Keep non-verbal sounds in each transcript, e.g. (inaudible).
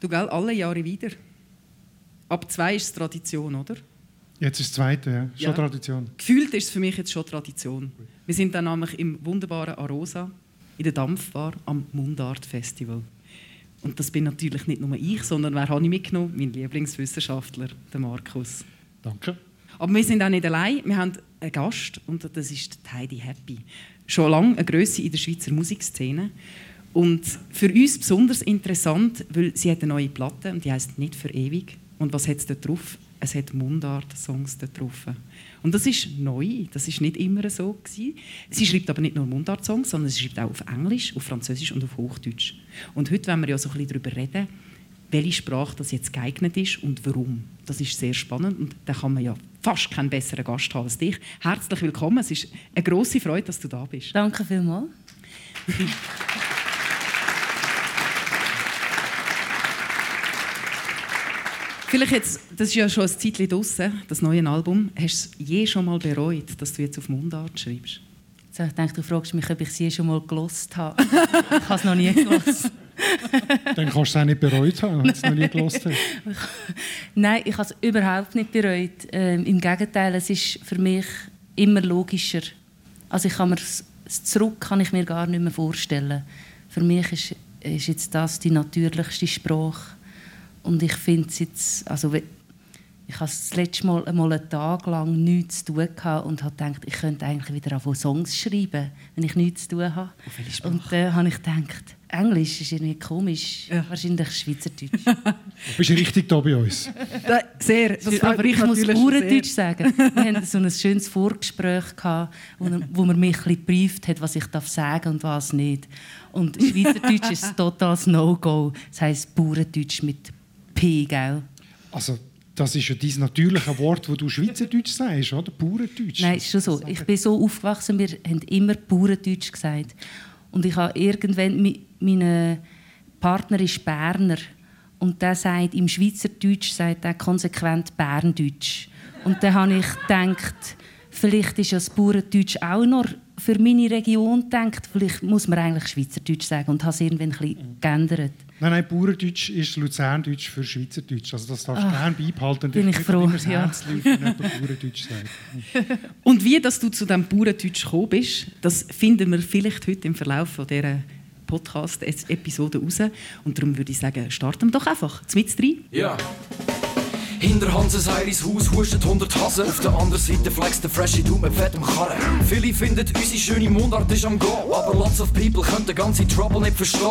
Du, gell, alle Jahre wieder. Ab zwei ist es Tradition, oder? Jetzt ist das zweite, ja. Schon Ja. Tradition. Gefühlt ist es für mich jetzt schon Tradition. Wir sind dann nämlich im wunderbaren Arosa, in der Dampfbar, am Mundart Festival. Und das bin natürlich nicht nur ich, sondern wer habe ich mitgenommen? Mein Lieblingswissenschaftler, der Markus. Danke. Aber wir sind auch nicht allein. Wir haben einen Gast und das ist Heidi Happy. Schon lange eine Grösse in der Schweizer Musikszene. Und für uns besonders interessant, weil sie hat eine neue Platte und die heißt «Nicht für ewig». Und was hat es dort drauf? Es hat Mundart-Songs dort drauf. Und das ist neu, das ist nicht immer so gewesen. Sie schreibt aber nicht nur Mundart-Songs, sondern sie schreibt auch auf Englisch, auf Französisch und auf Hochdeutsch. Und heute wollen wir ja so ein bisschen darüber reden, welche Sprache das jetzt geeignet ist und warum. Das ist sehr spannend und da kann man ja fast keinen besseren Gast haben als dich. Herzlich willkommen, es ist eine große Freude, dass du da bist. Danke vielmals. (laughs) Vielleicht jetzt, das ist ja schon ein Zeitchen draussen, das neue Album. Hast du es je schon mal bereut, dass du jetzt auf Mundart schreibst? So, ich denke, du fragst mich, ob ich sie schon mal gelost habe. (laughs) ich habe es noch nie gelost. Dann kannst du es auch nicht bereut haben, wenn du es noch nie gelost hast. (laughs) Nein, ich habe es überhaupt nicht bereut. Ähm, Im Gegenteil, es ist für mich immer logischer. Also ich kann mir das das Zurück kann ich mir gar nicht mehr vorstellen. Für mich ist, ist jetzt das die natürlichste Sprache. Und ich finde es jetzt, also ich habe das letzte Mal einmal einen Tag lang nichts zu tun gehabt und habe gedacht, ich könnte eigentlich wieder anfangen Songs schreiben, wenn ich nichts zu tun habe. Auf? Und dann habe ich gedacht, Englisch ist irgendwie komisch, Ja. wahrscheinlich Schweizerdeutsch. (laughs) Du bist richtig da bei uns. Da, sehr. Das Aber ich muss sehr. sagen. Wir hatten so ein schönes Vorgespräch, gehabt, wo, wo man mich ein bisschen gebrieft hat, was ich darf sagen und was nicht. Und Schweizerdeutsch ist ein totales No-Go. Das heisst Bauerndeutsch mit P, gell? Also, das ist ja dein natürliche Wort, das du Schweizerdeutsch sagst, oder? Bauerndeutsch. Nein, ist schon so. Ich bin so aufgewachsen, wir haben immer Bauerndeutsch gesagt. Und ich habe irgendwann, mein Partner ist Berner und der sagt, im Schweizerdeutsch sagt er konsequent Berndeutsch. Und dann habe ich gedacht, vielleicht ist ja das Bauerndeutsch auch noch für meine Region gedacht. Vielleicht muss man eigentlich Schweizerdeutsch sagen und habe es irgendwann ein bisschen geändert. Nein, nein, Bauerndeutsch ist Luzerndeutsch für Schweizerdeutsch. Also das darfst du gerne beibehalten. Ah, bin ich Nicht froh, immer das ja. Wenn (laughs) Bauerndeutsch sagt. Und wie dass du zu diesem Bauerndeutsch gekommen bist, das finden wir vielleicht heute im Verlauf von dieser Podcast-Episode raus. Und darum würde ich sagen, starten wir doch einfach. Mit rein. Ja. Hinter Hanses Heiris Haus hustet 100 Hasen. Auf der anderen Seite flext der Freshy Du mit fettem Karren. Viele finden, unsere schöne Mundart ist am Go. Aber lots of people können den ganzen Trouble nicht verstehen.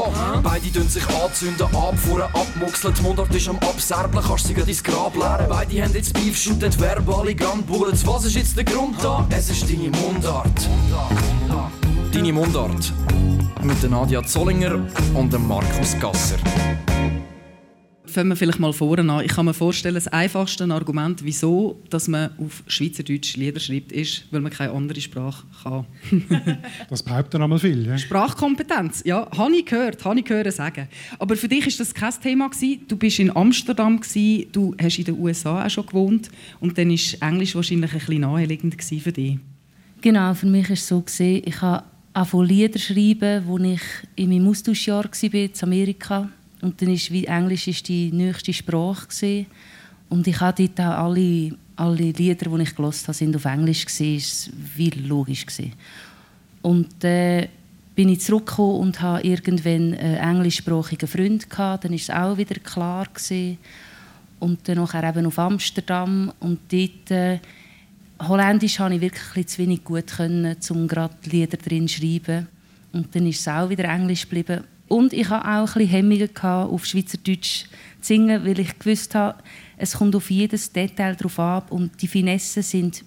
Beide tun sich anzünden, abfuhren, abmuxeln. Die Mundart ist am Abserblen, kannst sie grad ins Grab leeren. Beide haben jetzt Beef, shooten verbale Gunbullets. Was ist jetzt der Grund da? Es ist deine Mundart. Deine Mundart. Mit Nadia Zollinger und Markus Gasser. Fangen wir vielleicht mal vorne an. Ich kann mir vorstellen, das einfachste Argument, wieso dass man auf Schweizerdeutsch Lieder schreibt, ist, weil man keine andere Sprache kann. (laughs) Das behaupten einmal viel. Ja? Sprachkompetenz, ja, habe ich gehört, habe ich gehört sagen. Aber für dich ist das kein Thema gewesen. Du bist in Amsterdam gewesen, du hast in den USA auch schon gewohnt und dann ist Englisch wahrscheinlich ein bisschen naheliegend gewesen für dich. Genau, für mich war es so, gewesen, ich habe angefangen Lieder schreiben, als ich in meinem Austauschjahr war in Amerika. Und dann ist wie Englisch ist die nächste Sprache. Gewesen. Und ich habe dort alle, alle Lieder, die ich gelesen habe, sind auf Englisch. Das war wie logisch. Gewesen. Und dann äh, bin ich zurückgekommen und hatte irgendwann einen englischsprachigen Freund. Gehabt. Dann war es auch wieder klar. Gewesen. Und dann nachher eben auf Amsterdam. Und dort... Äh, Holländisch konnte ich wirklich zu wenig gut, können, um gerade Lieder drin zu schreiben. Und dann ist es auch wieder Englisch geblieben. Und ich hatte auch ein bisschen Hemmungen, auf Schweizerdeutsch zu singen, weil ich gewusst habe, es kommt auf jedes Detail drauf ab und die Finessen sind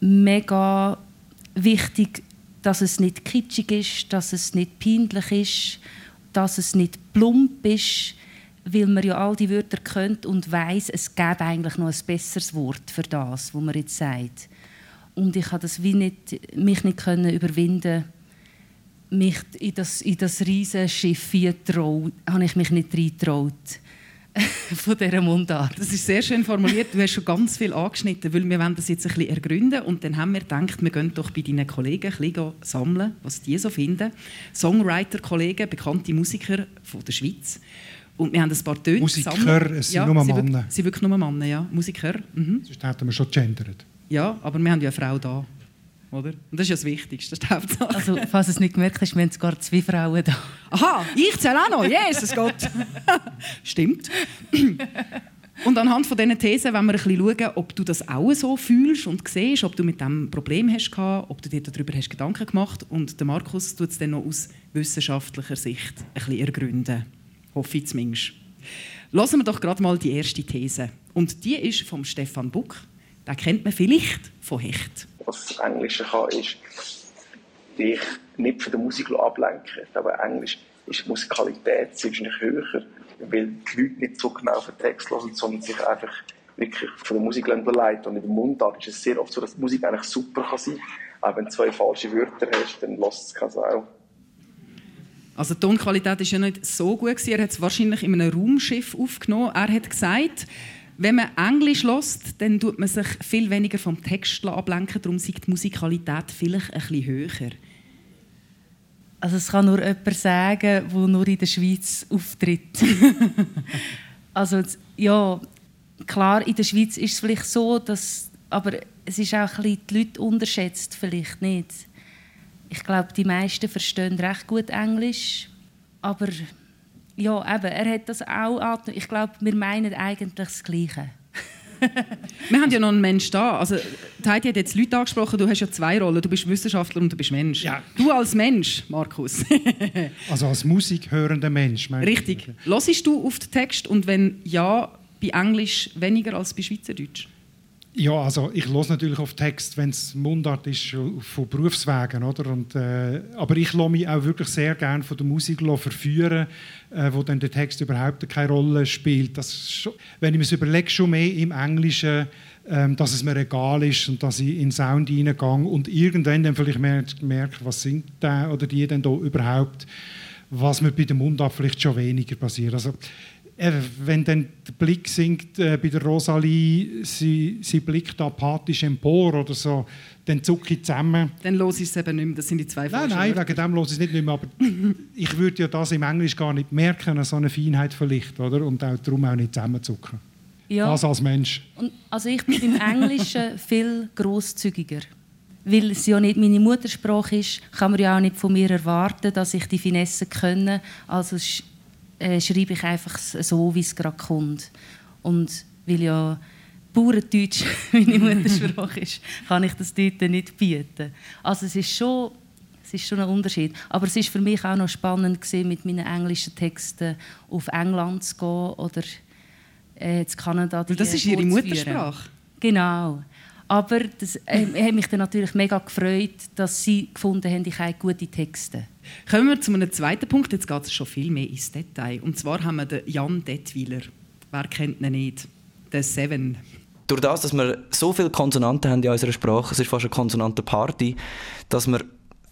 mega wichtig, dass es nicht kitschig ist, dass es nicht peinlich ist, dass es nicht plump ist, weil man ja all die Wörter kennt und weiß, es gäbe eigentlich noch ein besseres Wort für das, was man jetzt sagt. Und ich habe das wie nicht, mich nicht können überwinden, mich in das, in das riesige Schiff habe ich mich nicht reingetraut (laughs) von dieser Mundart. Das ist sehr schön formuliert. Du hast schon ganz viel angeschnitten, weil wir wollen das jetzt ein bisschen ergründen und dann haben wir gedacht, wir gehen doch bei deinen Kollegen ein bisschen sammeln, was die so finden. Songwriter-Kollegen, bekannte Musiker von der Schweiz. Und wir haben ein paar Töne Musiker, es sind ja, nur sie Männer. Sie sind wirklich nur Männer, ja. Musiker. Mhm. Sonst hätten wir schon gendert. Ja, aber wir haben ja eine Frau da. Oder? Und das ist ja das Wichtigste, das Hauptsache. Also, falls du es nicht gemerkt hast, wir haben sogar zwei Frauen da. Aha, ich zähle auch noch. Jesus Gott. (laughs) Stimmt. Und anhand von diesen Thesen wollen wir ein bisschen schauen, ob du das auch so fühlst und siehst, ob du mit dem Problem hast ob du dir darüber hast Gedanken gemacht Und der Markus tut es dann noch aus wissenschaftlicher Sicht ein bisschen ergründen. Hoffe ich zumindest. Lassen wir doch gerade mal die erste These. Und die ist vom Stefan Buck. Den kennt man vielleicht von Hecht. Was das Englische kann, ist, dich nicht von der Musik ablenken. Glaube, Englisch ist die Musikalität ziemlich höher, weil die Leute nicht so genau auf den Text hören, sondern sich einfach wirklich von der Musik leiten. Und in der Mundart ist es sehr oft so, dass die Musik eigentlich super kann sein kann. Auch wenn du zwei falsche Wörter hast, dann lässt es keine Sau. Also die Tonqualität ist ja nicht so gut. Er hat es wahrscheinlich in einem Raumschiff aufgenommen. Er hat gesagt, wenn man Englisch lässt, dann tut man sich viel weniger vom Text ablenken. Darum ist die Musikalität vielleicht ein bisschen höher. Also es kann nur jemand sagen, der nur in der Schweiz auftritt. (laughs) also ja, klar, in der Schweiz ist es vielleicht so, dass, aber es ist auch ein bisschen die Leute unterschätzt, vielleicht nicht. Ich glaube, die meisten verstehen recht gut Englisch, aber ja, eben, er hat das auch angenommen. Ich glaube, wir meinen eigentlich das Gleiche. (laughs) Wir haben ja noch einen Mensch da. Also, Heidi hat jetzt Leute angesprochen, du hast ja zwei Rollen. Du bist Wissenschaftler und du bist Mensch. Ja. Du als Mensch, Markus. (laughs) Also als musikhörender Mensch. Richtig. Hörst du auf den Text und wenn ja, bei Englisch weniger als bei Schweizerdeutsch? Ja, also ich los natürlich auf Text, wenn es Mundart ist, von Berufswegen, oder? Und, äh, aber ich lasse mich auch wirklich sehr gerne von der Musik verführen, äh, wo dann der Text überhaupt keine Rolle spielt. Das schon, wenn ich mir überlege, schon mehr im Englischen, ähm, dass es mir egal ist und dass ich in Sound hineingehe und irgendwann dann vielleicht mer- merke, was singt der oder die denn da überhaupt, was mir bei der Mundart vielleicht schon weniger passiert. Also, wenn dann der Blick sinkt äh, bei der Rosalie, sie, sie blickt apathisch empor oder so, dann zucke ich zusammen. Dann los ich es eben nicht mehr. Das sind die zwei Nein, nein, wegen dem los ich es nicht mehr, aber (laughs) ich würde ja das im Englisch gar nicht merken, so eine Feinheit vielleicht, oder? Und auch, darum auch nicht zusammenzucken. Ja. Das als Mensch. Und, also ich bin im Englischen (laughs) viel großzügiger. Weil es ja nicht meine Muttersprache ist, kann man ja auch nicht von mir erwarten, dass ich die Finesse kenne. Also äh, schreibe ich einfach so, wie es gerade kommt. Und weil ja Bauerndeutsch (laughs) meine Muttersprache ist, kann ich das dort nicht bieten. Also es ist schon, es ist schon ein Unterschied. Aber es ist für mich auch noch spannend gewesen, mit meinen englischen Texten auf England zu gehen oder äh, in Kanada. die das ist ihre. Muttersprache. Genau. Aber das äh, hat mich dann natürlich mega gefreut, dass sie gefunden haben, ich habe gute Texte. Kommen wir zu einem zweiten Punkt. Jetzt geht es schon viel mehr ins Detail. Und zwar haben wir den Jan Detwiler. Wer kennt ihn nicht? Der Seven. durch das, dass wir so viele Konsonanten haben in unserer Sprache, es ist fast eine Konsonantenparty, dass man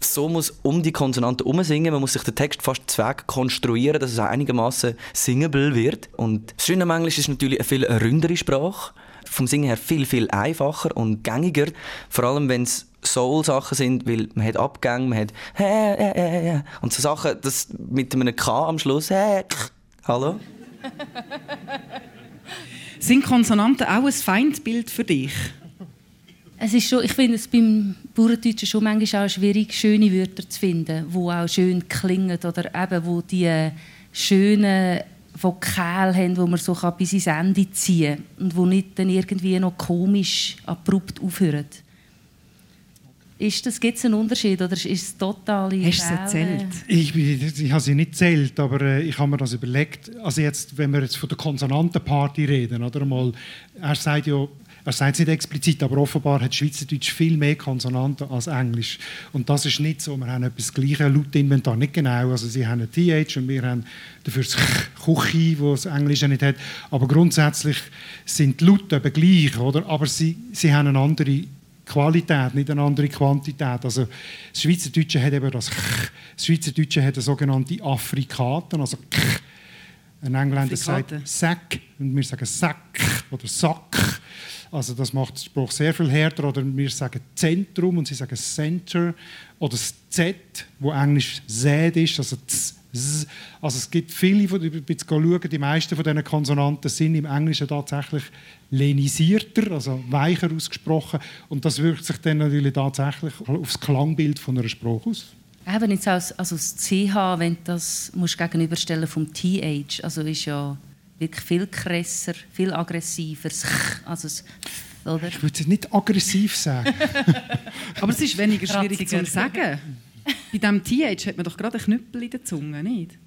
so muss um die Konsonanten umsingen. Man muss sich den Text fast zweck konstruieren, dass es auch einigermaßen singable wird. Und das Schöne am Englisch ist natürlich eine viel ründere Sprache. Vom Singen her viel, viel einfacher und gängiger. Vor allem, wenn es Soul-Sachen sind, weil man hat Abgänge, man hat hä, hä, hä, hä. und so Sachen, das mit einem K am Schluss, hä, hallo? (laughs) Sind Konsonanten auch ein Feindbild für dich? Es ist schon, ich finde es beim Bauerndeutschen schon manchmal auch schwierig, schöne Wörter zu finden, die auch schön klingen oder eben, wo die schönen Vokale haben, die man so kann bis ins Ende ziehen kann und die nicht dann irgendwie noch komisch abrupt aufhören. Ist das, gibt es einen Unterschied oder ist es total Hast du es erzählt? Ich, bin- ich habe sie nicht zählt, aber äh, ich habe mir das überlegt. Also jetzt, wenn wir jetzt von der Konsonantenparty reden, oder mal, er sagt ja, er sagt es nicht explizit, aber offenbar hat Schweizerdeutsch viel mehr Konsonanten als Englisch. Und das ist nicht so. Wir haben etwas das gleiche Lautinventar, nicht genau. Also sie haben ein TH und wir haben dafür das Kuchi, wo das Englische nicht hat. Aber grundsätzlich sind die Laute eben gleich, oder? Aber sie, sie haben eine andere Qualität, nicht eine andere Quantität. Also das Schweizerdeutsche hat eben das Ch. Das Schweizerdeutsche hat eine sogenannte Afrikaten, also K. Ein Engländer sagt Afrikaten. Sack und wir sagen Sack oder Sack. Also das macht den Spruch sehr viel härter. Oder wir sagen Zentrum und sie sagen Center. Oder das Z, wo Englisch Z ist, also Z. Also es gibt viele, jetzt schauen, die meisten von diesen Konsonanten sind im Englischen tatsächlich lenisierter, also weicher ausgesprochen. Und das wirkt sich dann natürlich tatsächlich auf das Klangbild von einer Sprache aus. Eben jetzt als, also das CH, wenn du das musst gegenüberstellen vom TH, also ist ja wirklich viel krasser, viel aggressiver. (laughs) Also das, oder? Ich würde es nicht aggressiv sagen. (laughs) Aber es ist weniger schwierig zu sagen. Bei diesem TH hat man doch gerade einen Knüppel in der Zunge, nicht?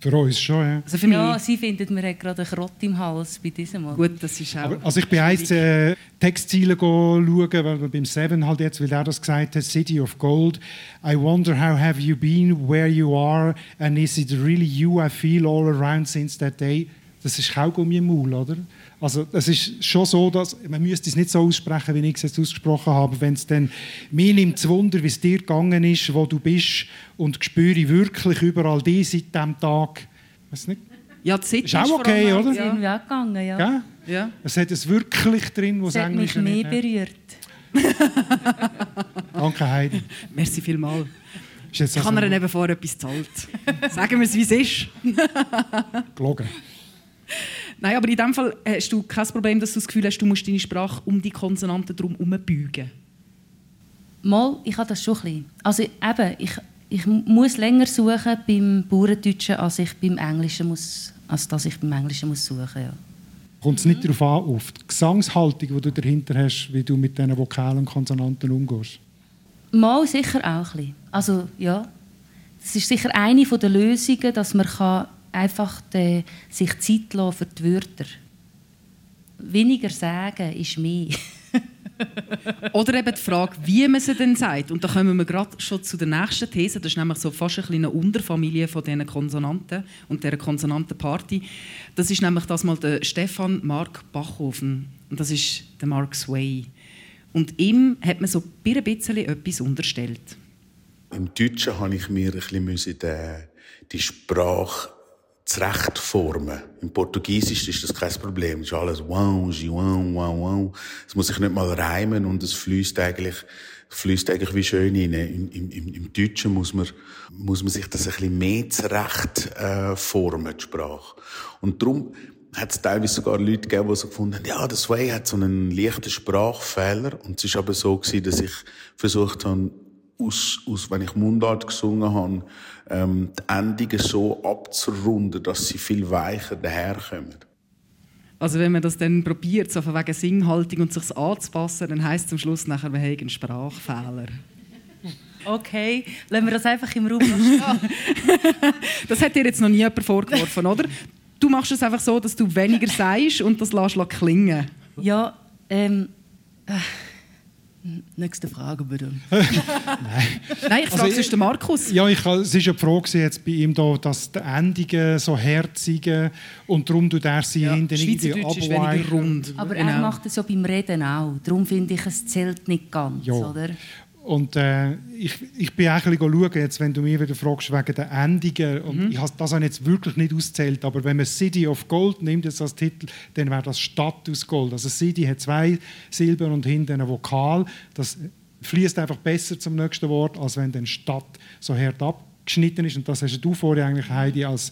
Für uns schon, ja. Also für mich. Ja, sie findet, man hat gerade einen Krott im Hals bei diesem Mal. Gut, das ist auch... Aber, also ich bin eins äh, Textziele schauen, weil beim Seven halt jetzt, weil er das gesagt hat, City of Gold. I wonder how have you been, where you are, and is it really you I feel all around since that day? Das ist Kaugummi im Maul, oder? Also es ist schon so, dass man müsste es nicht so aussprechen, wie ich es jetzt ausgesprochen habe. Wenn es dann mir nimmt Wunder, wie es dir gegangen ist, wo du bist und spüre wirklich überall die seit diesem Tag. Weiß nicht. Ja, die ist auch okay, oder? Ja. Sind wir gegangen, ja. ja. Es hat es wirklich drin, was Englisch mich mehr berührt. (laughs) Danke, Heidi. Merci vielmals. Ich also kann er eben vorher etwas zahlt. (laughs) Sagen wir es, wie es ist. Gelogen. Nein, aber in dem Fall hast du kein Problem, dass du das Gefühl hast, du musst deine Sprache um die Konsonanten drum herumbeugen. Mal, ich habe das schon ein bisschen. Also eben, ich, ich muss länger suchen beim Bauerndeutschen, als ich beim Englischen muss, als dass ich beim Englischen muss suchen ja. Kommt es nicht darauf an, auf die Gesangshaltung, die du dahinter hast, wie du mit diesen Vokalen und Konsonanten umgehst? Mal sicher auch ein bisschen. Also ja, das ist sicher eine der Lösungen, dass man kann einfach de, sich Zeit lassen für die Wörter. Weniger sagen ist mehr. (laughs) Oder eben die Frage, wie man sie denn sagt. Und da kommen wir gerade schon zu der nächsten These. Das ist nämlich so fast ein eine Unterfamilie von diesen Konsonanten und dieser Konsonantenparty. Das ist nämlich das mal der Stefan Mark Bachhofen. Und das ist der Mark Sway. Und ihm hat man so ein bisschen etwas unterstellt. Im Deutschen habe ich mir ein bisschen die Sprache zurechtformen. Im Portugiesisch ist das kein Problem. Es ist alles wow, wow, wow, wow. Es muss sich nicht mal reimen und es fließt eigentlich, fließt eigentlich wie schön rein. Im, im, Im Deutschen muss man, muss man sich das ein bisschen mehr zurecht äh, formen, die Sprache. Und darum hat es teilweise sogar Leute gegeben, die so gefunden haben, ja, das Way hat so einen leichten Sprachfehler. Und es ist aber so gewesen, dass ich versucht habe, aus, aus, wenn ich Mundart gesungen habe, ähm, die Endungen so abzurunden, dass sie viel weicher daherkommen. Also wenn man das dann probiert, so von wegen Singhaltung und sich anzupassen, dann heisst es am Schluss nachher, wir haben einen Sprachfehler. Okay, lassen wir das einfach im Raum stehen. (laughs) das hat dir jetzt noch nie jemand vorgeworfen, oder? Du machst es einfach so, dass du weniger sagst und das lässt klingen. Ja, ähm... Äh Nächste Frage bitte. (laughs) Nein. Nein, ich frage also, den Markus. Ja, ich, es war ja die Frage jetzt bei ihm, da, dass die Endungen so herzige und darum tut er sie ja, hinten irgendwie abweichen. Aber genau. er macht es so beim Reden auch. Darum finde ich, es zählt nicht ganz, ja. oder? Und äh, ich, ich bin auch ein schauen, jetzt, wenn du mir wieder fragst wegen der Endungen. Und mhm. ich has, das habe jetzt wirklich nicht ausgezählt, aber wenn man City of Gold nimmt jetzt als Titel, dann wäre das Stadt aus Gold. Also City hat zwei Silben und hinten ein Vokal. Das fließt einfach besser zum nächsten Wort, als wenn dann Stadt so hart abgeschnitten ist. Und das hast du vorher eigentlich, Heidi, als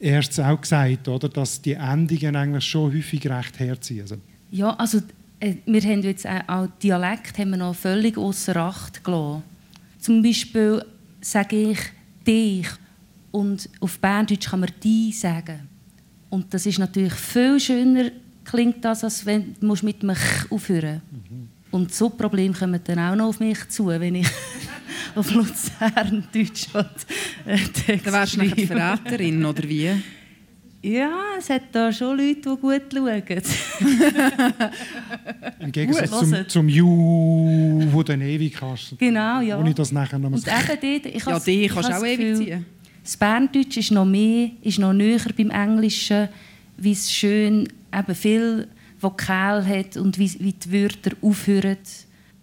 erstes auch gesagt, oder? dass die Endungen eigentlich schon häufig recht herziehen. Also, ja, also wir haben jetzt auch Dialekt haben wir noch völlig außer Acht gelassen. Zum Beispiel sage ich dich und auf Berndeutsch kann man die sagen. Und das ist natürlich viel schöner klingt das, als wenn du mit dem aufhören mhm. Und so Probleme kommen dann auch noch auf mich zu, wenn ich (laughs) auf Luzern Deutsch äh, Text Dann wärst du eine Verräterin, oder wie? Ja, es hat da schon Leute, die gut schauen. (laughs) Im Gegensatz gut, zum, zum Ju, wo du ewig hast. Genau, ja. Ohne das nachher noch Und eben dort, ich ja, die kannst du auch ewig ziehen. Das Berndeutsch ist noch mehr, ist noch näher beim Englischen, wie es schön eben viel Vokal hat und wie, wie die Wörter aufhören.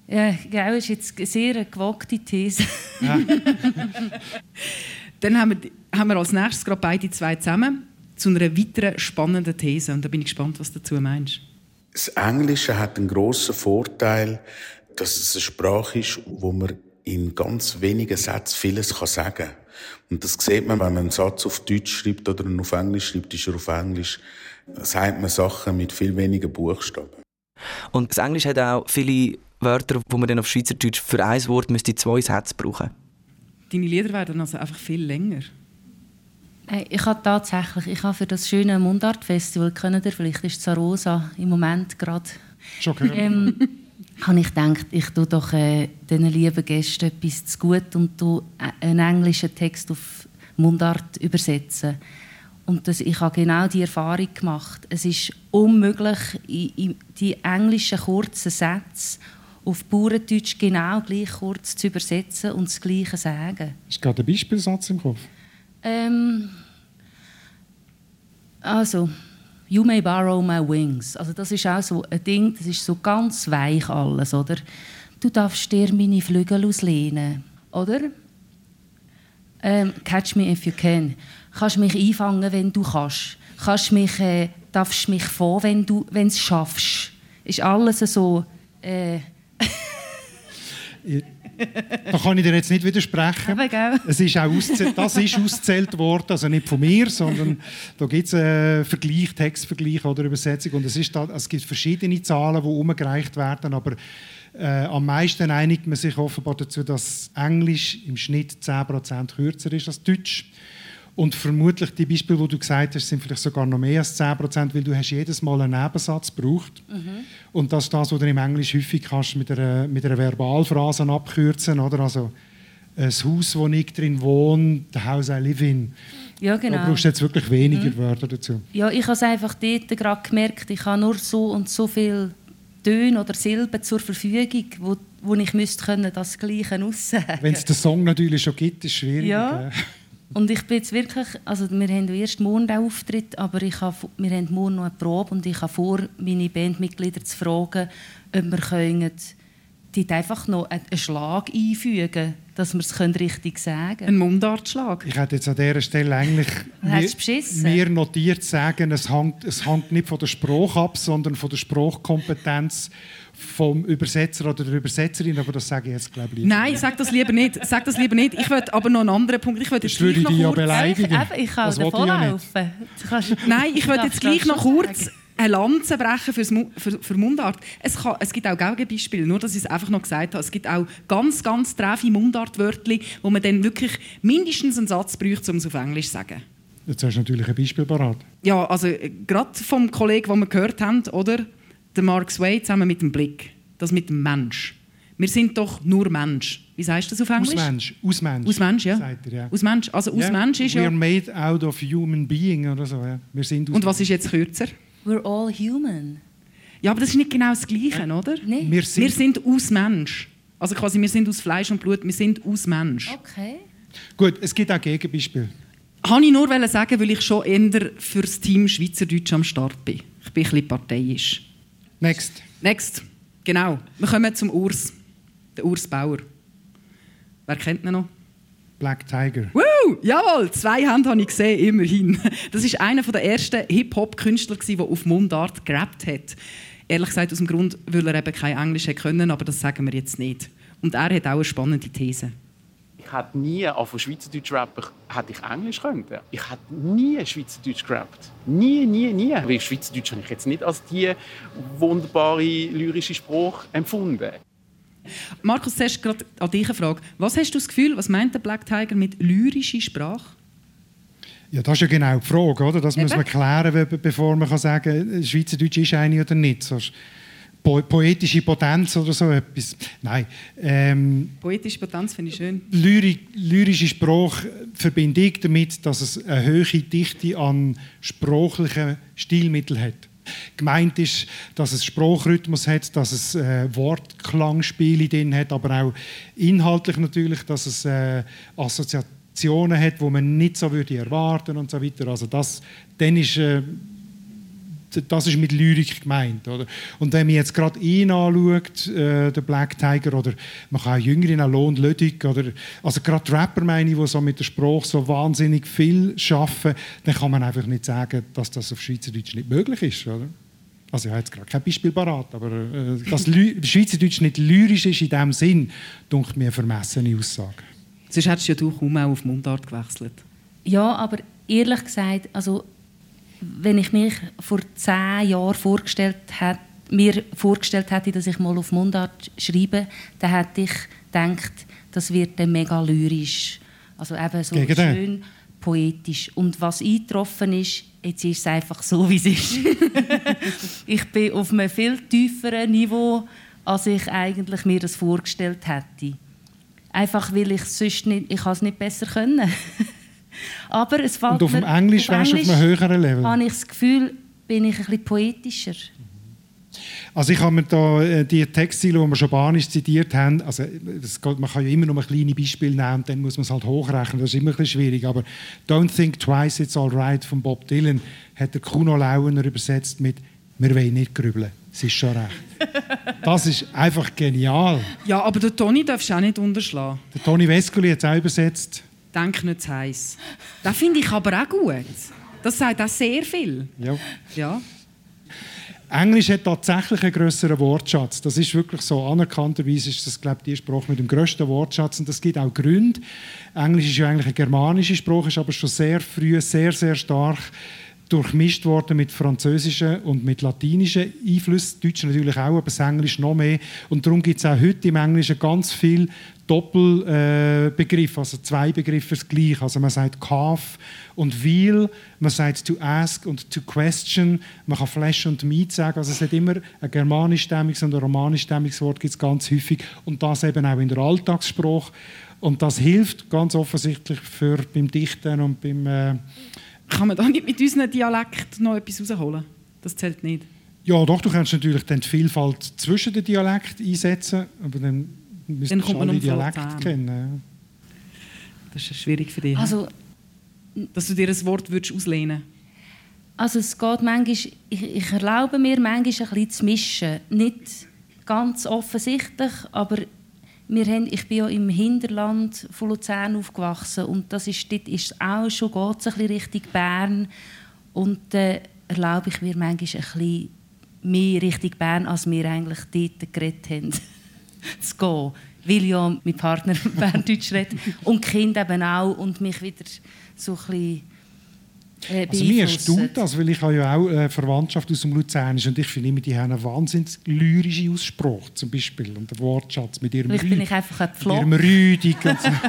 Ja, das ist jetzt eine sehr gewagte These. Ja. (laughs) Dann haben wir, haben wir als nächstes gerade beide zwei zusammen zu einer weiteren spannenden These. Und da bin ich gespannt, was du dazu meinst. Das Englische hat einen grossen Vorteil, dass es eine Sprache ist, wo man in ganz wenigen Sätzen vieles sagen kann. Und das sieht man, wenn man einen Satz auf Deutsch schreibt oder einen auf Englisch schreibt, ist er auf Englisch, sagt man Sachen mit viel weniger Buchstaben. Und das Englisch hat auch viele Wörter, wo man dann auf Schweizerdeutsch für ein Wort müsste zwei Sätze brauchen. Deine Lieder werden also einfach viel länger. Hey, ich habe tatsächlich, ich habe für das schöne Mundart-Festival, können ihr vielleicht ist Zarosa im Moment gerade, Schon gehört. ähm, habe ich gedacht, ich tue doch äh, diesen lieben Gästen etwas zu gut und tue einen englischen Text auf Mundart übersetzen. Und das, ich habe genau die Erfahrung gemacht. Es ist unmöglich, die englischen kurzen Sätze auf Bauerndeutsch genau gleich kurz zu übersetzen und das Gleiche zu sagen. Ist gerade ein Beispielsatz im Kopf? Ähm, also, you may borrow my wings. Also das ist auch so ein Ding, das ist so ganz weich alles, oder? Du darfst dir meine Flügel auslehnen, oder? Ähm, catch me if you can. Kannst mich einfangen, wenn du kannst. Kannst mich, äh, darfst mich vor, wenn du es schaffst. Ist alles so. Äh, (laughs) (laughs) Da kann ich dir jetzt nicht widersprechen. Aber, gell? Es ist auch das ist ausgezählt worden, also nicht von mir, sondern da gibt es einen Vergleich, Textvergleich oder Übersetzung und es, ist da, es gibt verschiedene Zahlen, die umgereicht werden, aber äh, am meisten einigt man sich offenbar dazu, dass Englisch im Schnitt 10% kürzer ist als Deutsch. Und vermutlich die Beispiele, die du gesagt hast, sind vielleicht sogar noch mehr als 10%, weil du hast jedes Mal einen Nebensatz gebraucht. Und das ist das, was du im Englisch häufig kannst mit einer, mit einer Verbalphrase abkürzen, oder? Also, ein Haus, wo ich drin wohne, the house I live in. ja, Da genau. brauchst du jetzt wirklich weniger Wörter dazu. Ja, ich habe es einfach dort gerade gemerkt, ich habe nur so und so viele Töne oder Silben zur Verfügung, wo, wo ich müsste können, das Gleiche aussagen Wenn es den Song natürlich schon gibt, ist es schwierig. Ja. Und ich bin jetzt wirklich, also wir haben erst morgen den Auftritt, aber ich habe, wir haben morgen noch eine Probe und ich habe vor, meine Bandmitglieder zu fragen, ob wir können dort einfach noch einen Schlag einfügen dass wir es richtig sagen Ein können. Mundartschlag. Ich hätte jetzt an dieser Stelle eigentlich mir, notiert zu sagen, es hängt, es hängt nicht von der Sprache ab, sondern von der Sprachkompetenz vom Übersetzer oder der Übersetzerin, aber das sage ich jetzt glaube ich lieber. Nein, sag das lieber nicht. Sag das lieber nicht. Ich will aber noch einen anderen Punkt. Ich will jetzt würde gleich ich noch dich ja kurz... beleidigen. Eben, ich kann Das ich ja Nein, ich darfst jetzt gleich noch kurz eine Lanze brechen fürs Mu für, für Mundart. Es, kann, es gibt auch Gegenbeispiele, nur dass ich es einfach noch gesagt habe. Es gibt auch ganz, ganz treffe Mundartwörter, wo man dann wirklich mindestens einen Satz bräuchte, um es auf Englisch zu sagen. Jetzt hast du natürlich ein Beispiel parat. Ja, also äh, gerade vom Kollegen, den wir gehört haben, oder? Der Mark Sway zusammen mit dem Blick. Das mit dem Mensch. Wir sind doch nur Mensch. Wie sagst du das auf Aus Englisch? Mensch. Aus Mensch. Aus Mensch, ja. Er, ja. Aus Mensch. Also aus Ja, Mensch ist We ja... are made out of human being oder so. Ja. Wir sind aus Und was ist jetzt kürzer? We're all human. Ja, aber das ist nicht genau das Gleiche, oder? Nein. Wir sind, Wir sind aus Mensch. Also quasi, wir sind aus Fleisch und Blut, wir sind aus Mensch. Okay. Gut, es gibt auch Gegenbeispiele. Kann ich nur wollen sagen, weil ich schon eher für das Team Schweizerdeutsch am Start bin. Ich bin ein bisschen parteiisch. Next. Next. Genau. Wir kommen zum Urs. Der Urs Bauer. Wer kennt ihn noch? Black Tiger. Woo! Jawohl, zwei Hände habe ich gesehen, immerhin. Das ist einer der ersten Hip-Hop-Künstler, der auf Mundart gerappt hat. Ehrlich gesagt aus dem Grund, weil er eben kein Englisch können, aber das sagen wir jetzt nicht. Und er hat auch eine spannende These. Ich hätte nie auf Schweizerdeutsch rappen, hätte ich Englisch können. Ich hätte nie Schweizerdeutsch gerappt. Nie, nie, nie. Weil Schweizerdeutsch habe ich jetzt nicht als die wunderbare lyrische Sprache empfunden. Markus, zuerst gerade an dich eine Frage. Was hast du das Gefühl, was meint der Black Tiger mit lyrischer Sprache? Ja, das ist ja genau die Frage, oder? Das muss Eben. man klären, be- bevor man kann sagen kann, Schweizerdeutsch ist eine oder nicht. Sonst po poetische Potenz oder so etwas. Nein. Ähm, Poetische Potenz finde ich schön. Lyrik, lyrische Sprache verbinde ich damit, dass es eine hohe Dichte an sprachlichen Stilmitteln hat. Gemeint ist, dass es Spruchrhythmus hat, dass es äh, Wortklangspiele drin hat, aber auch inhaltlich natürlich, dass es äh, Assoziationen hat, wo man nicht so würde erwarten und so weiter. Also das, dann ist äh, das ist mit Lyrik gemeint. Oder? Und wenn man jetzt gerade ihn anschaut, äh, der Black Tiger, oder man kann auch Jüngere, auch Lohn Lödig, oder also gerade Rapper, meine ich, die so mit der Sprache so wahnsinnig viel schaffen, dann kann man einfach nicht sagen, dass das auf Schweizerdeutsch nicht möglich ist. Oder? Also ich habe jetzt gerade kein Beispiel parat, aber äh, dass Lü Schweizerdeutsch nicht lyrisch ist in dem Sinn, dunkt mir eine vermessene Aussage. Sonst hättest ja du kaum auch auf Mundart gewechselt. Ja, aber ehrlich gesagt, also wenn ich mich vor zehn Jahren vorgestellt hätte, mir vorgestellt hätte, dass ich mal auf Mundart schreibe, dann hätte ich gedacht, das wird dann mega lyrisch. Also eben so Gegenteil. schön poetisch. Und was eingetroffen ist, jetzt ist es einfach so, wie es ist. (laughs) ich bin auf einem viel tieferen Niveau, als ich eigentlich mir das vorgestellt hätte. Einfach weil ich es sonst nicht, ich es nicht besser können. (laughs) Aber es fällt Und auf dem Englisch wärst du auf einem höheren Level? habe ich das Gefühl, bin ich ein bisschen poetischer. Also ich habe mir da äh, die Textziele, die wir schon banisch zitiert haben, also das geht, man kann ja immer nur ein kleines Beispiel nehmen und dann muss man es halt hochrechnen, das ist immer ein bisschen schwierig, aber «Don't think twice, it's all right» von Bob Dylan hat der Kuno Lauener übersetzt mit «Wir wollen nicht grübeln, es ist schon recht». (laughs) Das ist einfach genial. Ja, aber den Toni darfst du auch nicht unterschlagen. Der Toni Vescoli hat es auch übersetzt. Denk nicht zu heiß. Das finde ich aber auch gut. Das sagt auch sehr viel. Ja. Ja. Englisch hat tatsächlich einen größeren Wortschatz. Das ist wirklich so. Anerkannterweise ist das, glaube ich, die Sprache mit dem grössten Wortschatz. Und das gibt auch Gründe. Englisch ist ja eigentlich eine germanische Sprache, ist aber schon sehr früh sehr, sehr stark durchmischt worden mit französischen und mit latinischen Einflüssen. Deutsch natürlich auch, aber das Englisch noch mehr. Und darum gibt es auch heute im Englischen ganz viel Doppelbegriffe, also zwei Begriffe das gleich. Also man sagt calf und wheel, man sagt to ask und to question, man kann flesh und meat sagen. Also es hat immer ein germanischstämmiges und ein romanischstämmiges Wort gibt es ganz häufig und das eben auch in der Alltagssprache. Und das hilft ganz offensichtlich für beim Dichten und beim äh, Kann man da nicht mit unserem Dialekt noch etwas rausholen? Das zählt nicht. ja, doch, du kannst natürlich dann die Vielfalt zwischen den Dialekten einsetzen, aber dann du man alle Dialekte kennen. Das ist schwierig für dich. Also, dass du dir ein Wort würdest auslehnen also es geht manchmal, ich, ich erlaube mir manchmal ein bisschen zu mischen. Nicht ganz offensichtlich, aber wir haben, ich bin ja im Hinterland von Luzern aufgewachsen und das ist, dort ist es auch schon geht's ein bisschen Richtung Bern und äh, erlaube ich mir manchmal ein bisschen mehr Richtung Bern, als wir eigentlich dort geredet haben, (laughs) zu gehen. Weil ja mein Partner (laughs) Berndeutsch redet und Kinder eben auch und mich wieder so ein bisschen äh, Also mir erstaunt das, weil ich habe ja auch äh, Verwandtschaft aus dem Luzernischen und ich finde immer, die haben eine wahnsinnig lyrische Aussprache zum Beispiel und den Wortschatz mit ihrem Vielleicht bin ich einfach ein Flop. ihrem Rüdig und so. (laughs)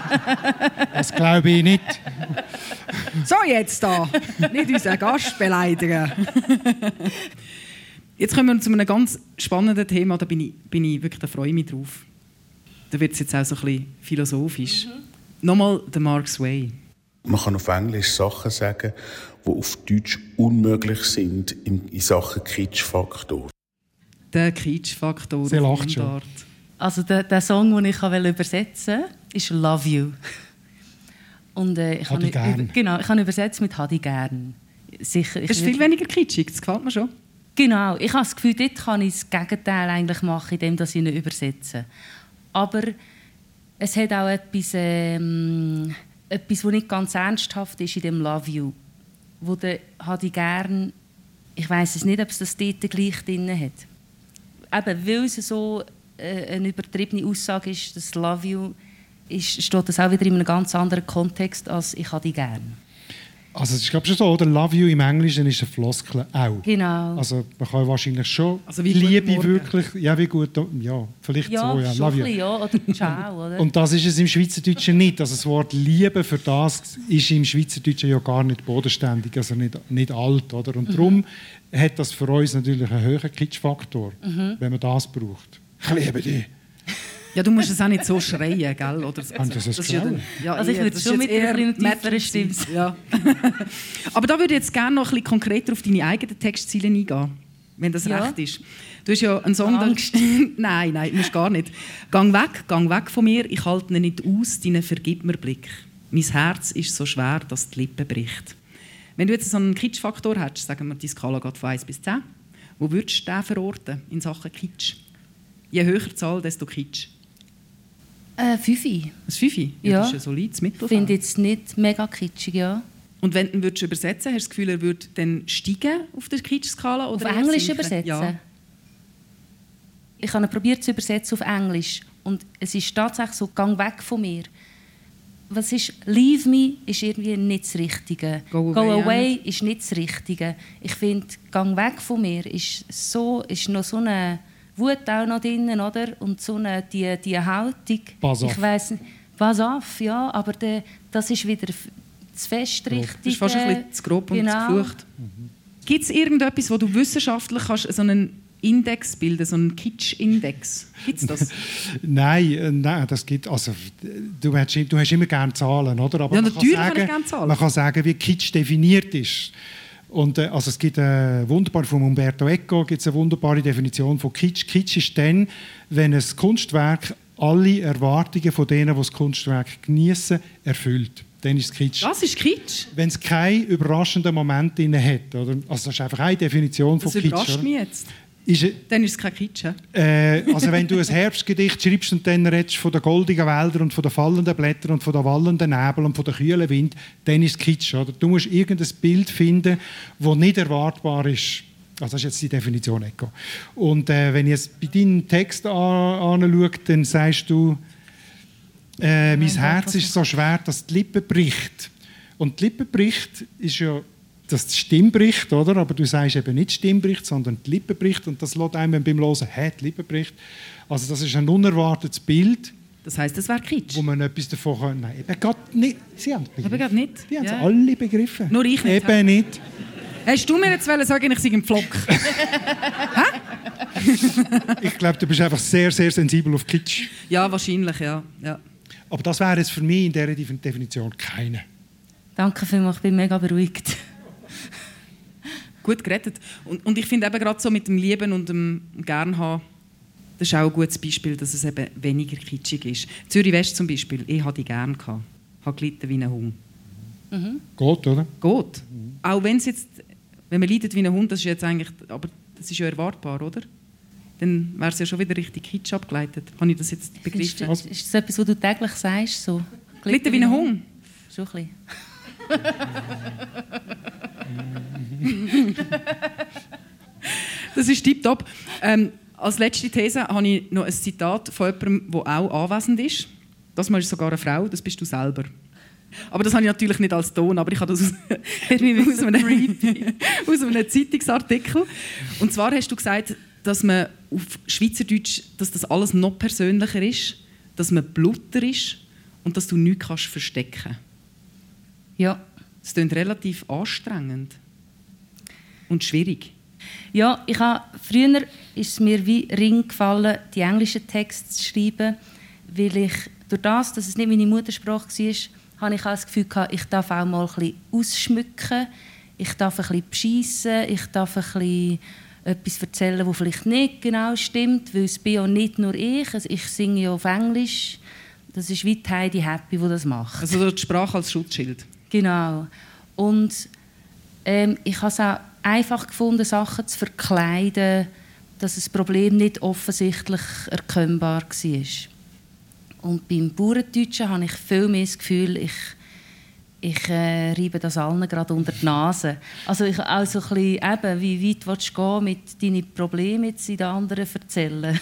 Das glaube ich nicht. So, jetzt da. Nicht unseren Gast beleidigen. Jetzt kommen wir zu einem ganz spannenden Thema. Da bin ich, bin ich wirklich, da freue ich mich drauf. Da wird es jetzt auch so ein bisschen philosophisch. Nochmal der Mark Sway. Man kann auf Englisch Sachen sagen, die auf Deutsch unmöglich sind in, in Sachen Kitschfaktor. Der Kitschfaktor. Sie lacht schon. Also der, der Song, den ich übersetzen wollte, ist «Love You». Und, äh, ich Hadi habe gern. über- Genau, ich habe übersetzt mit «Hadi gern». Sicher, ich Das ist viel weniger kitschig, das gefällt mir schon. Genau, ich habe das Gefühl, dort kann ich das Gegenteil eigentlich machen, indem dass ich ihn übersetze. Aber es hat auch etwas, ähm, etwas, was nicht ganz ernsthaft ist in dem «Love You», wo der «Hadi gern», ich weiß es nicht, ob es das dort gleich drin hat. Eben, weil es so äh, eine übertriebene Aussage ist, das «Love You», ist, steht das auch wieder in einem ganz anderen Kontext als «Ich habe dich gern». Also es ist glaube schon so, oder? Love you im Englischen ist eine Floskel auch. Genau. Also man kann wahrscheinlich schon Also wie Liebe wirklich, ja wie gut, ja, vielleicht ja, so, ja, schon love ein you. bisschen, ja. Oder «Ciao», (laughs) oder? Und das ist es im Schweizerdeutschen nicht. Also das Wort Liebe für das ist im Schweizerdeutschen ja gar nicht bodenständig, also nicht, nicht alt. Oder? Mhm. Und darum hat das für uns natürlich einen höheren Kitschfaktor, Mhm. wenn man das braucht. Ich liebe dich. Ja, du musst es auch nicht so schreien, gell? Oder so. Haben Sie das ist ja geschlagen? dann- ja, Also ich eher, würde das schon ist mit jetzt einer tieferen Stimme. Ja. (laughs) Aber da würde ich jetzt gerne noch ein bisschen konkreter auf deine eigenen Textziele eingehen, wenn das Ja. recht ist. Du hast ja einen Song... Angst. (laughs) nein, nein, musst gar nicht. Gang weg, gang weg von mir, ich halte ihn nicht aus, deinen vergib mir Blick. Mein Herz ist so schwer, dass die Lippe bricht. Wenn du jetzt so einen Kitschfaktor hättest, sagen wir, die Skala geht von 1 bis 10, wo würdest du den verorten in Sachen Kitsch? Je höher die Zahl, desto Kitsch. Äh, Fünfi. Ein Fünfi? Ja. Das ist ein solides Ich Mittelfeld. finde jetzt nicht mega kitschig, ja. Und wenn du ihn würdest übersetzen hast du das Gefühl, er würde dann steigen auf der Kitsch-Skala? Auf Englisch sinken? übersetzen? Ja. Ich habe probiert zu übersetzen auf Englisch. Und es ist tatsächlich so, gang weg von mir. was ist Leave Me ist irgendwie nicht das Richtige. Go Away, Go away ist nicht das Richtige. Ich finde, Gang weg von mir ist, so, ist noch so eine Wut auch noch drin, oder? Und so eine, die, die Haltung. Pass auf. Ich weiss. Pass auf, ja, aber de, das ist wieder zu fest richtig. Das ist fast ein bisschen zu grob und genau. zu geflucht. Gibt es irgendetwas, wo du wissenschaftlich kannst, so einen Index bilden, so einen Kitsch-Index? Gibt es das? (laughs) Nein, äh, nein, das gibt also du hast, du hast immer gerne Zahlen, oder? Aber Ja, man kann natürlich sagen, ich gerne Zahlen. Man kann sagen, wie Kitsch definiert ist. Und äh, also es gibt eine wunderbare von Umberto Eco gibt es eine wunderbare Definition von Kitsch. Kitsch ist dann, wenn ein Kunstwerk alle Erwartungen von denen, die das Kunstwerk genießen, erfüllt. Dann ist es Kitsch. Das ist Kitsch. Wenn es keinen überraschenden Moment drin hat, oder? Also das ist einfach eine Definition von Das Kitsch. überrascht oder? mich jetzt. Ist, Dann ist es kein Kitsch. äh, also wenn du ein Herbstgedicht schreibst und dann redest von den goldigen Wäldern und von den fallenden Blättern und von den wallenden Nebel und von den kühlen Wind, dann ist es Kitsch. Oder? Du musst irgendein Bild finden, das nicht erwartbar ist. Also das ist jetzt die Definition Eco. Und äh, wenn ich jetzt bei deinem Text an- anschaue, dann sagst du, äh, mein Herz ist so schwer, dass die Lippe bricht. Und die Lippe bricht ist ja das die Stimme bricht, oder? Aber du sagst eben nicht die Stimme bricht, sondern die Lippe bricht. Und das lässt einem beim Hören, hä, die Lippe bricht. Also das ist ein unerwartetes Bild, Das heisst, das wäre Kitsch. wo man etwas davon kann. Nein, eben gerade nicht. Sie haben es begriffen. gerade nicht. Die haben es Ja. alle begriffen. Nur ich nicht, Eben nicht. Hast du mir jetzt wollen sagen, ich sei ein Pflock? (laughs) Ich glaube, du bist einfach sehr, sehr sensibel auf Kitsch. ja, wahrscheinlich, ja. ja. Aber das wäre jetzt für mich in dieser Def- Definition keine. Danke vielmals, ich bin mega beruhigt. (laughs) Gut gerettet. Und, und ich finde eben gerade so mit dem Lieben und dem Gern haben, das ist auch ein gutes Beispiel, dass es eben weniger kitschig ist. Zürich West zum Beispiel, ich hatte die gern gehabt. habe gelitten wie ein Hund. Geht, oder? Geht. Auch wenn es jetzt, wenn man leidet wie ein Hund, das ist jetzt eigentlich, aber das ist ja erwartbar, oder? Dann wäre es ja schon wieder richtig kitsch abgeleitet. Habe ich das jetzt Ist, begriffen? das- ist das etwas, was du täglich sagst? So? Gelitten wie ein Hund. Schon ein bisschen. (laughs) (laughs) Das ist tipptopp. Ähm, als letzte These habe ich noch ein Zitat von jemandem, der auch anwesend ist. Das Mal ist sogar eine Frau, das bist du selber. Aber das habe ich natürlich nicht als Ton, aber ich habe das aus, (laughs) aus, einem, (laughs) aus einem Zeitungsartikel. Und zwar hast du gesagt, dass man auf Schweizerdeutsch, dass das alles noch persönlicher ist, dass man blutter ist und dass du nichts kannst verstecken. Ja. Das klingt relativ anstrengend und schwierig. Ja, ich habe, früher ist es mir wie Ring gefallen, die englischen Texte zu schreiben, weil ich durch das, dass es nicht meine Muttersprache war, habe ich auch das Gefühl gehabt, ich darf auch mal ein bisschen ausschmücken, ich darf ein bisschen beschissen, ich darf ein bisschen etwas erzählen, was vielleicht nicht genau stimmt, weil es bin ja nicht nur ich, also ich singe ja auf Englisch, das ist wie die Heidi Happy, die das macht. Also die Sprache als Schutzschild. Genau. Und ähm, ich habe es auch einfach gefunden, Sachen zu verkleiden, dass das Problem nicht offensichtlich erkennbar war. Und beim Bauerndeutschen habe ich viel mehr das Gefühl, ich, ich äh, reibe das allen gerade unter die Nase. Also ich also ein bisschen, eben, wie weit willst du gehen mit deinen Problemen jetzt den anderen erzählen?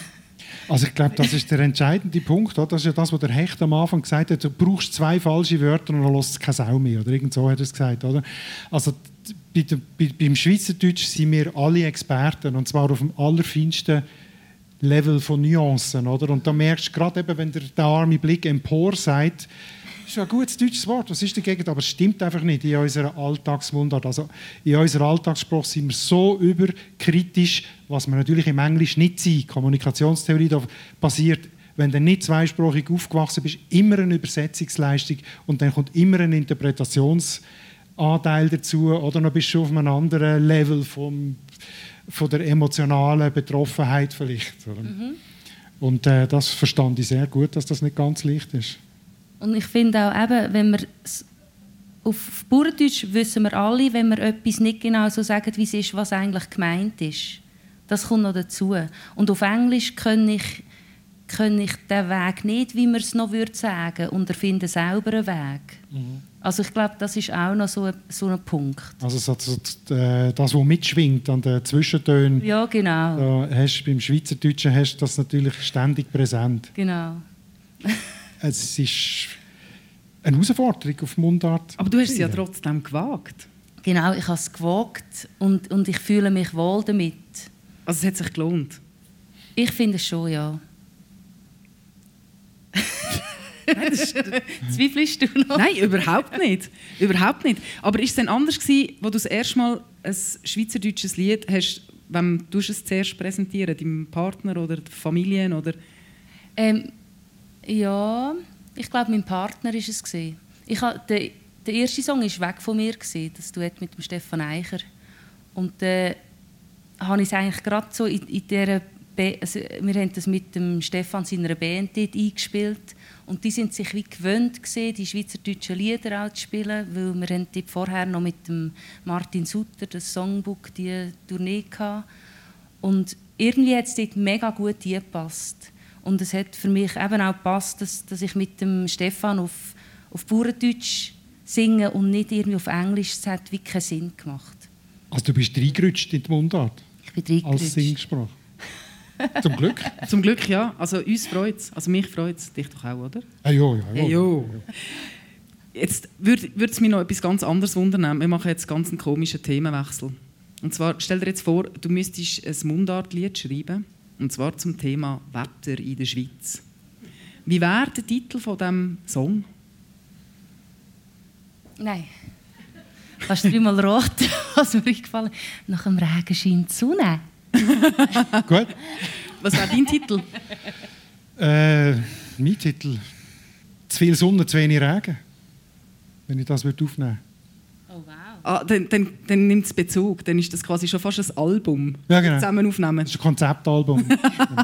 Also ich glaube, das ist der entscheidende Punkt. Oder? Das ist ja das, was der Hecht am Anfang gesagt hat. Du brauchst zwei falsche Wörter und dann lässt es keine Sau mehr. Oder irgend so hat er es gesagt. Oder? Also bei bei, beim Schweizerdeutsch sind wir alle Experten und zwar auf dem allerfeinsten Level von Nuancen. Oder? Und da merkst du gerade wenn der, der arme Blick empor sagt, ist ein gutes deutsches Wort, was ist dagegen? Aber es stimmt einfach nicht in unserer Alltagsmundart. Also in unserer Alltagssprache sind wir so überkritisch, was wir natürlich im Englisch nicht sind. Kommunikationstheorie da basiert, wenn du nicht zweisprachig aufgewachsen bist, immer eine Übersetzungsleistung und dann kommt immer ein Interpretationsanteil dazu oder dann bist du auf einem anderen Level vom, von der emotionalen Betroffenheit vielleicht. Oder? Und äh, das verstand ich sehr gut, dass das nicht ganz leicht ist. Und ich finde auch, eben, wenn wir auf Bauerndeutsch wissen wir alle, wenn wir etwas nicht genau so sagen, wie es ist, was eigentlich gemeint ist. Das kommt noch dazu. Und auf Englisch kann ich, kann ich den Weg nicht, wie man es noch würde sagen, und erfinde selber einen Weg. Also ich glaube, das ist auch noch so ein, so ein Punkt. Also so, so, äh, das, was mitschwingt an den Zwischentönen, Ja, genau. da hast, beim Schweizerdeutschen hast du das natürlich ständig präsent. genau. (laughs) Es ist, eine Herausforderung auf Mundart. Aber du hast es ja trotzdem gewagt. Genau, ich habe es gewagt und, und ich fühle mich wohl damit. Also es hat sich gelohnt? Ich finde es schon, ja. (laughs) Nein, das ist, Zweifelst du noch? Nein, überhaupt nicht. Überhaupt nicht. Aber ist es denn anders gewesen, wo du das erste Mal ein schweizerdeutsches Lied hast, wenn du es zuerst präsentieren, deinem Partner oder der Familie oder? Ähm, ja, ich glaube, mein Partner ist es gesehen. Ich der, der erste Song war weg von mir gewesen, das Duett mit dem Stefan Eicher. Und äh, habe ich es eigentlich gerade so in, in dieser also, wir haben das mit dem Stefan seiner Band dort eingespielt und die sind sich wie gewöhnt gewesen, die schweizerdeutschen Lieder auch zu spielen, weil wir haben vorher noch mit dem Martin Sutter das Songbook die Tournee gehabt. und irgendwie hat es dort mega gut gepasst und es hat für mich eben auch gepasst, dass, dass ich mit dem Stefan auf, auf Bauerndeutsch singe und nicht irgendwie auf Englisch. Das hat wirklich keinen Sinn gemacht. Also du bist reingerutscht in die Mundart? Ich bin reingerutscht. Als Singsprache? Zum Glück. (laughs) Zum Glück, ja. Also uns freut es. Also mich freut es. Dich doch auch, oder? Ja, ja, ja. ja, ja. Jetzt würde es mich noch etwas ganz anderes wundern. Wir machen jetzt ganz einen komischen Themenwechsel. Und zwar, stell dir jetzt vor, du müsstest ein Mundartlied schreiben. Und zwar zum Thema Wetter in der Schweiz. Wie wäre der Titel von diesem Song? Nein. Kannst du mal raten, (laughs) was mir gefallen Nach dem Regen scheint die Sonne. (laughs) Gut. Was wäre dein Titel? Äh, mein Titel? Zu viel Sonne, zu wenig Regen. Wenn ich das aufnehmen würde. Ah, dann, dann, dann nimmt es Bezug. Dann ist das quasi schon fast ein Album. Ja, genau. Zusammen aufnehmen. Das ist ein Konzeptalbum.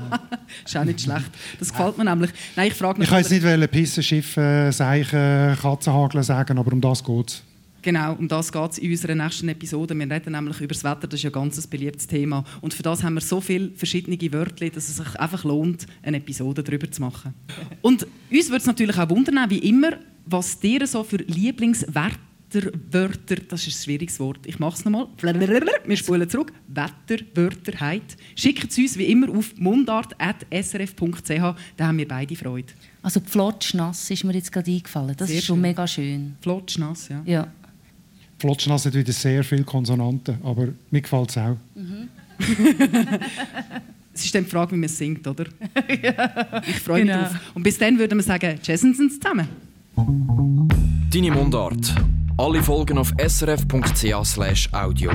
(laughs) ist auch nicht schlecht. Das gefällt mir nämlich. Nein, ich frage mich. Ich kann jetzt nicht Pissen, Schiffe, Seichen, Katzenhageln sagen, aber um das geht es. Genau, um das geht es in unserer nächsten Episode. Wir reden nämlich über das Wetter, das ist ja ein ganz beliebtes Thema. Und für das haben wir so viele verschiedene Wörter, dass es sich einfach lohnt, eine Episode darüber zu machen. Und uns würde es natürlich auch wundern, wie immer, was dir so für Lieblingswörter Wörter, das ist ein schwieriges Wort. Ich mache es nochmal. Wir spulen zurück. Wetter, Wörter, Heit. Schickt es uns wie immer auf mundart.srf.ch. Da haben wir beide Freude. Also Flotschnass ist mir jetzt gerade eingefallen. Das Sehr ist schon schön. mega schön. Flotschnass, ja. ja. Flotschnass hat wieder sehr viele Konsonanten, aber mir gefällt es auch. Mhm. (laughs) es ist dann die Frage, wie man es singt, oder? ja. (laughs) Ich freue mich genau. drauf. Und bis dann würden wir sagen, tschüssen zusammen. Deine Mundart. Alle Folgen auf srf.ch audio.